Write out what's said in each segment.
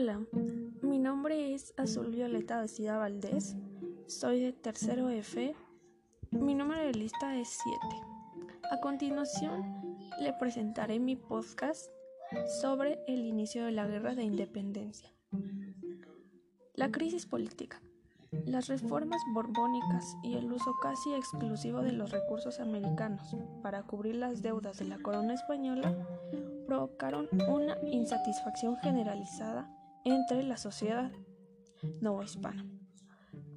Hola, mi nombre es Azul Violeta Vecida Valdés, soy de tercero F, mi número de lista es 7. A continuación le presentaré mi podcast sobre el inicio de la Guerra de Independencia. La crisis política. Las reformas borbónicas y el uso casi exclusivo de los recursos americanos para cubrir las deudas de la corona española provocaron una insatisfacción generalizada entre la sociedad novohispana.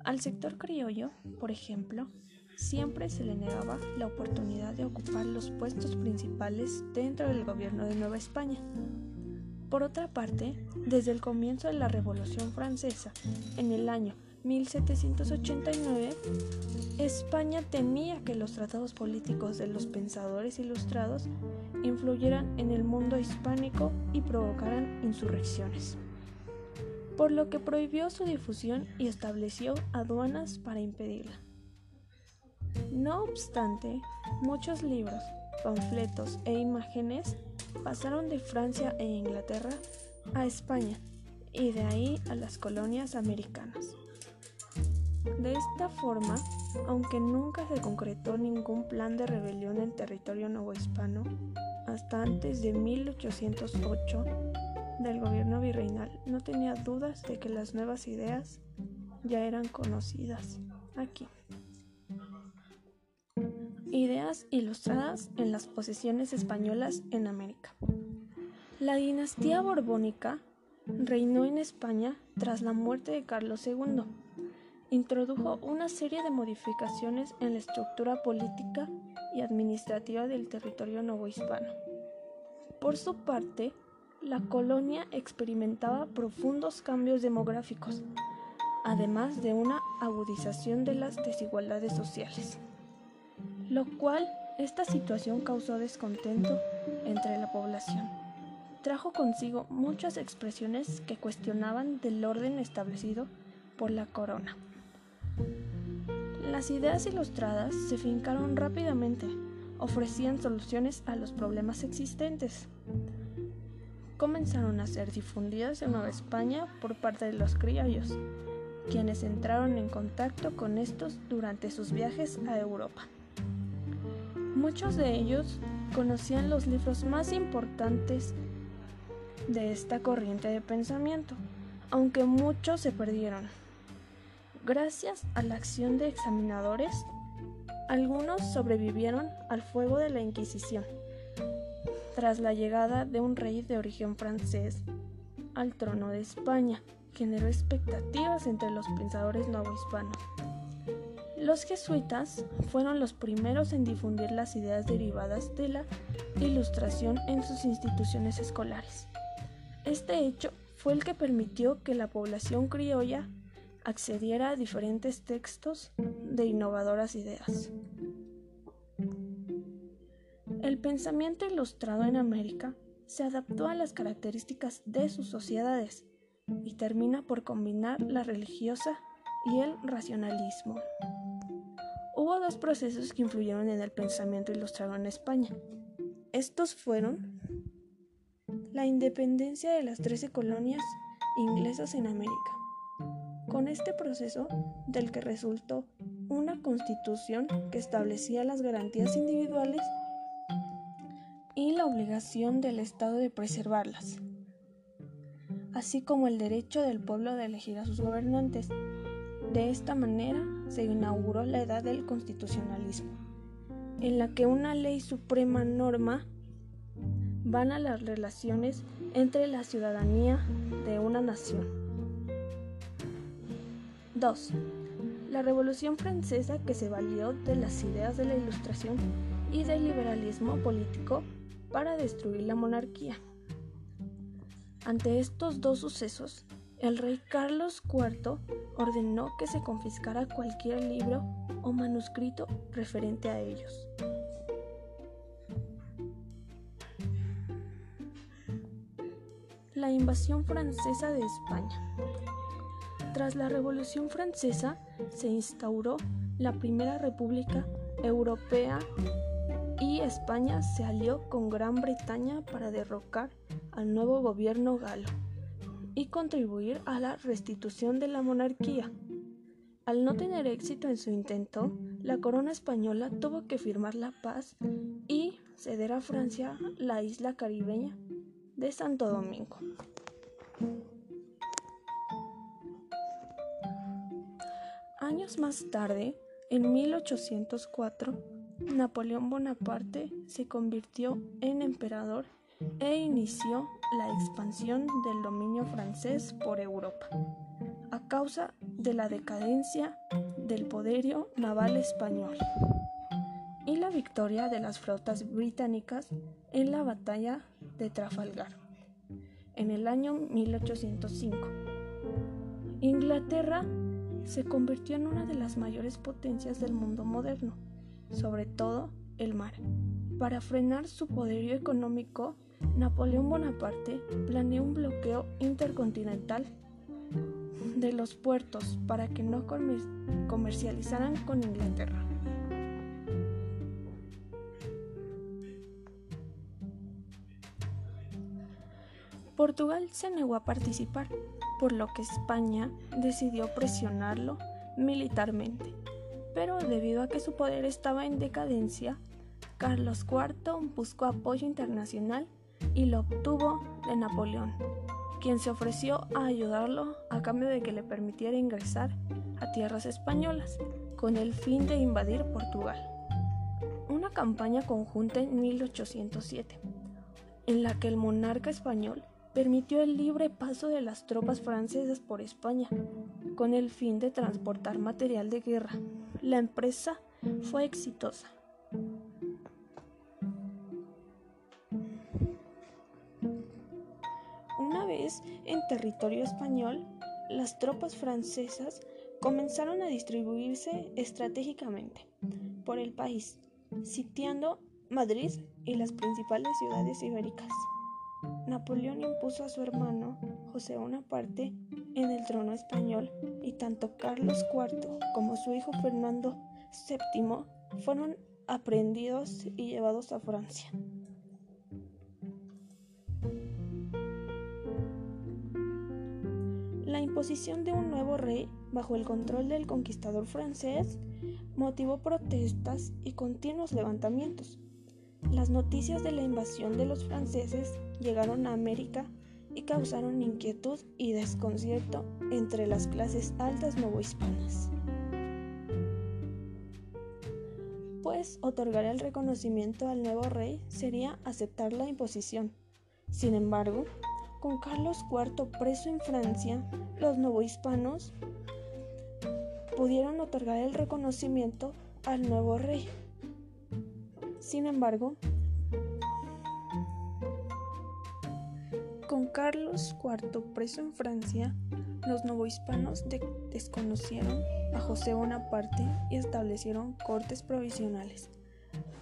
Al sector criollo, por ejemplo, siempre se le negaba la oportunidad de ocupar los puestos principales dentro del gobierno de Nueva España. Por otra parte, desde el comienzo de la Revolución Francesa, en el año 1789, España temía que los tratados políticos de los pensadores ilustrados influyeran en el mundo hispánico y provocaran insurrecciones, por lo que prohibió su difusión y estableció aduanas para impedirla. No obstante, muchos libros, panfletos e imágenes pasaron de Francia e Inglaterra a España y de ahí a las colonias americanas. De esta forma, aunque nunca se concretó ningún plan de rebelión en territorio novohispano, hasta antes de 1808 del gobierno virreinal, no tenía dudas de que las nuevas ideas ya eran conocidas aquí. Ideas ilustradas en las posesiones españolas en América. La dinastía borbónica reinó en España tras la muerte de Carlos II introdujo una serie de modificaciones en la estructura política y administrativa del territorio novohispano. Por su parte, la colonia experimentaba profundos cambios demográficos, además de una agudización de las desigualdades sociales, lo cual esta situación causó descontento entre la población. Trajo consigo muchas expresiones que cuestionaban del orden establecido por la corona. Las ideas ilustradas se fincaron rápidamente, ofrecían soluciones a los problemas existentes. Comenzaron a ser difundidas en Nueva España por parte de los criollos, quienes entraron en contacto con estos durante sus viajes a Europa. Muchos de ellos conocían los libros más importantes de esta corriente de pensamiento, aunque muchos se perdieron. Gracias a la acción de examinadores, algunos sobrevivieron al fuego de la Inquisición. Tras la llegada de un rey de origen francés al trono de España, generó expectativas entre los pensadores novohispanos. Los jesuitas fueron los primeros en difundir las ideas derivadas de la ilustración en sus instituciones escolares. Este hecho fue el que permitió que la población criolla accediera a diferentes textos de innovadoras ideas. El pensamiento ilustrado en América se adaptó a las características de sus sociedades y termina por combinar la religiosa y el racionalismo. Hubo dos procesos que influyeron en el pensamiento ilustrado en España. Estos fueron la independencia de las trece colonias inglesas en América con este proceso del que resultó una constitución que establecía las garantías individuales y la obligación del Estado de preservarlas, así como el derecho del pueblo de elegir a sus gobernantes. De esta manera se inauguró la edad del constitucionalismo, en la que una ley suprema norma van a las relaciones entre la ciudadanía de una nación. 2. La Revolución Francesa que se valió de las ideas de la Ilustración y del liberalismo político para destruir la monarquía. Ante estos dos sucesos, el rey Carlos IV ordenó que se confiscara cualquier libro o manuscrito referente a ellos. La invasión francesa de España. Tras la Revolución Francesa se instauró la Primera República Europea y España se alió con Gran Bretaña para derrocar al nuevo gobierno galo. y contribuir a la restitución de la monarquía. Al no tener éxito en su intento, la corona española tuvo que firmar la paz y ceder a Francia la isla caribeña de Santo Domingo. Años más tarde, en 1804, Napoleón Bonaparte se convirtió en emperador e inició la expansión del dominio francés por Europa, a causa de la decadencia del poderío naval español y la victoria de las flotas británicas en la batalla de Trafalgar en el año 1805. Inglaterra se convirtió en una de las mayores potencias del mundo moderno, sobre todo el mar. Para frenar su poderío económico, Napoleón Bonaparte planeó un bloqueo intercontinental de los puertos para que no comercializaran con Inglaterra. Portugal se negó a participar, por lo que España decidió presionarlo militarmente. Pero debido a que su poder estaba en decadencia, Carlos IV buscó apoyo internacional y lo obtuvo de Napoleón, quien se ofreció a ayudarlo a cambio de que le permitiera ingresar a tierras españolas con el fin de invadir Portugal. Una campaña conjunta en 1807, en la que el monarca español permitió el libre paso de las tropas francesas por España, con el fin de transportar material de guerra. La empresa fue exitosa. Una vez en territorio español, las tropas francesas comenzaron a distribuirse estratégicamente por el país, sitiando Madrid y las principales ciudades ibéricas. Napoleón impuso a su hermano José Bonaparte en el trono español y tanto Carlos IV como su hijo Fernando VII fueron aprehendidos y llevados a Francia. La imposición de un nuevo rey bajo el control del conquistador francés motivó protestas y continuos levantamientos. Las noticias de la invasión de los franceses llegaron a América y causaron inquietud y desconcierto entre las clases altas novohispanas. Pues otorgar el reconocimiento al nuevo rey sería aceptar la imposición. Sin embargo, con Carlos IV preso en Francia, los novohispanos pudieron otorgar el reconocimiento al nuevo rey. Sin embargo, con Carlos IV preso en Francia, los novohispanos desconocieron a José Bonaparte y establecieron cortes provisionales.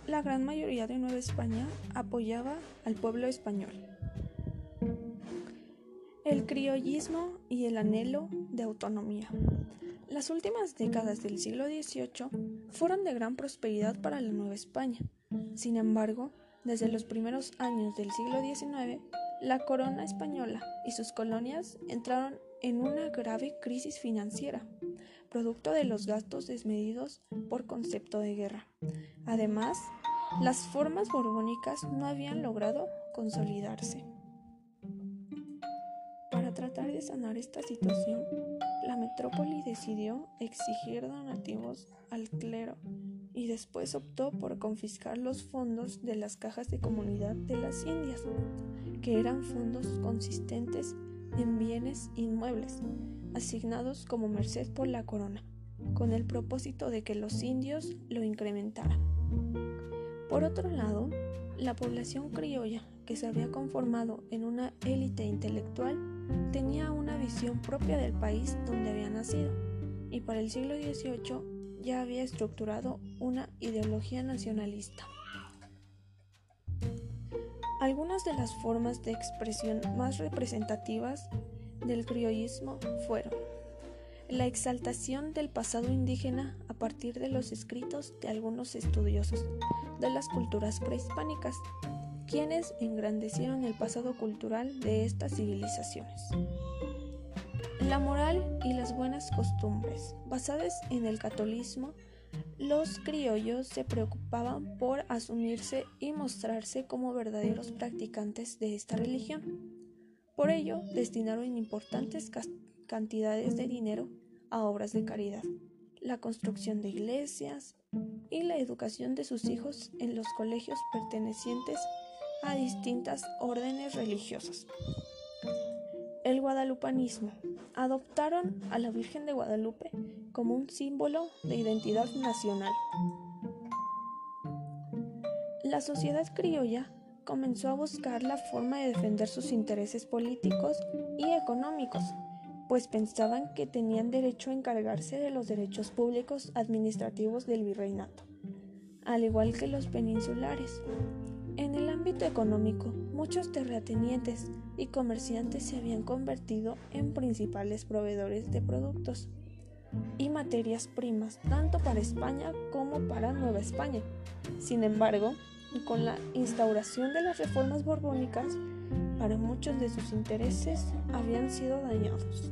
La gran mayoría de Nueva España apoyaba al pueblo español. El criollismo y el anhelo de autonomía. Las últimas décadas del siglo XVIII fueron de gran prosperidad para la Nueva España. Sin embargo, desde los primeros años del siglo XIX, la corona española y sus colonias entraron en una grave crisis financiera, producto de los gastos desmedidos por concepto de guerra. Además, las formas borbónicas no habían logrado consolidarse. Para tratar de sanar esta situación, la metrópoli decidió exigir donativos al clero y después optó por confiscar los fondos de las cajas de comunidad de las Indias, que eran fondos consistentes en bienes inmuebles, asignados como merced por la corona, con el propósito de que los indios lo incrementaran. Por otro lado, la población criolla, que se había conformado en una élite intelectual, tenía una visión propia del país donde había nacido, y para el siglo XVIII ya había estructurado una ideología nacionalista. Algunas de las formas de expresión más representativas del criollismo fueron la exaltación del pasado indígena a partir de los escritos de algunos estudiosos de las culturas prehispánicas, quienes engrandecieron el pasado cultural de estas civilizaciones. La moral y las buenas costumbres, basadas en el catolicismo, los criollos se preocupaban por asumirse y mostrarse como verdaderos practicantes de esta religión. Por ello, destinaron importantes cantidades de dinero a obras de caridad, la construcción de iglesias y la educación de sus hijos en los colegios pertenecientes a distintas órdenes religiosas. El guadalupanismo. Adoptaron a la Virgen de Guadalupe como un símbolo de identidad nacional. La sociedad criolla comenzó a buscar la forma de defender sus intereses políticos y económicos, pues pensaban que tenían derecho a encargarse de los derechos públicos administrativos del virreinato, al igual que los peninsulares. En el ámbito económico, muchos terratenientes y comerciantes se habían convertido en principales proveedores de productos y materias primas, tanto para España como para Nueva España. Sin embargo, con la instauración de las reformas borbónicas, para muchos de sus intereses habían sido dañados.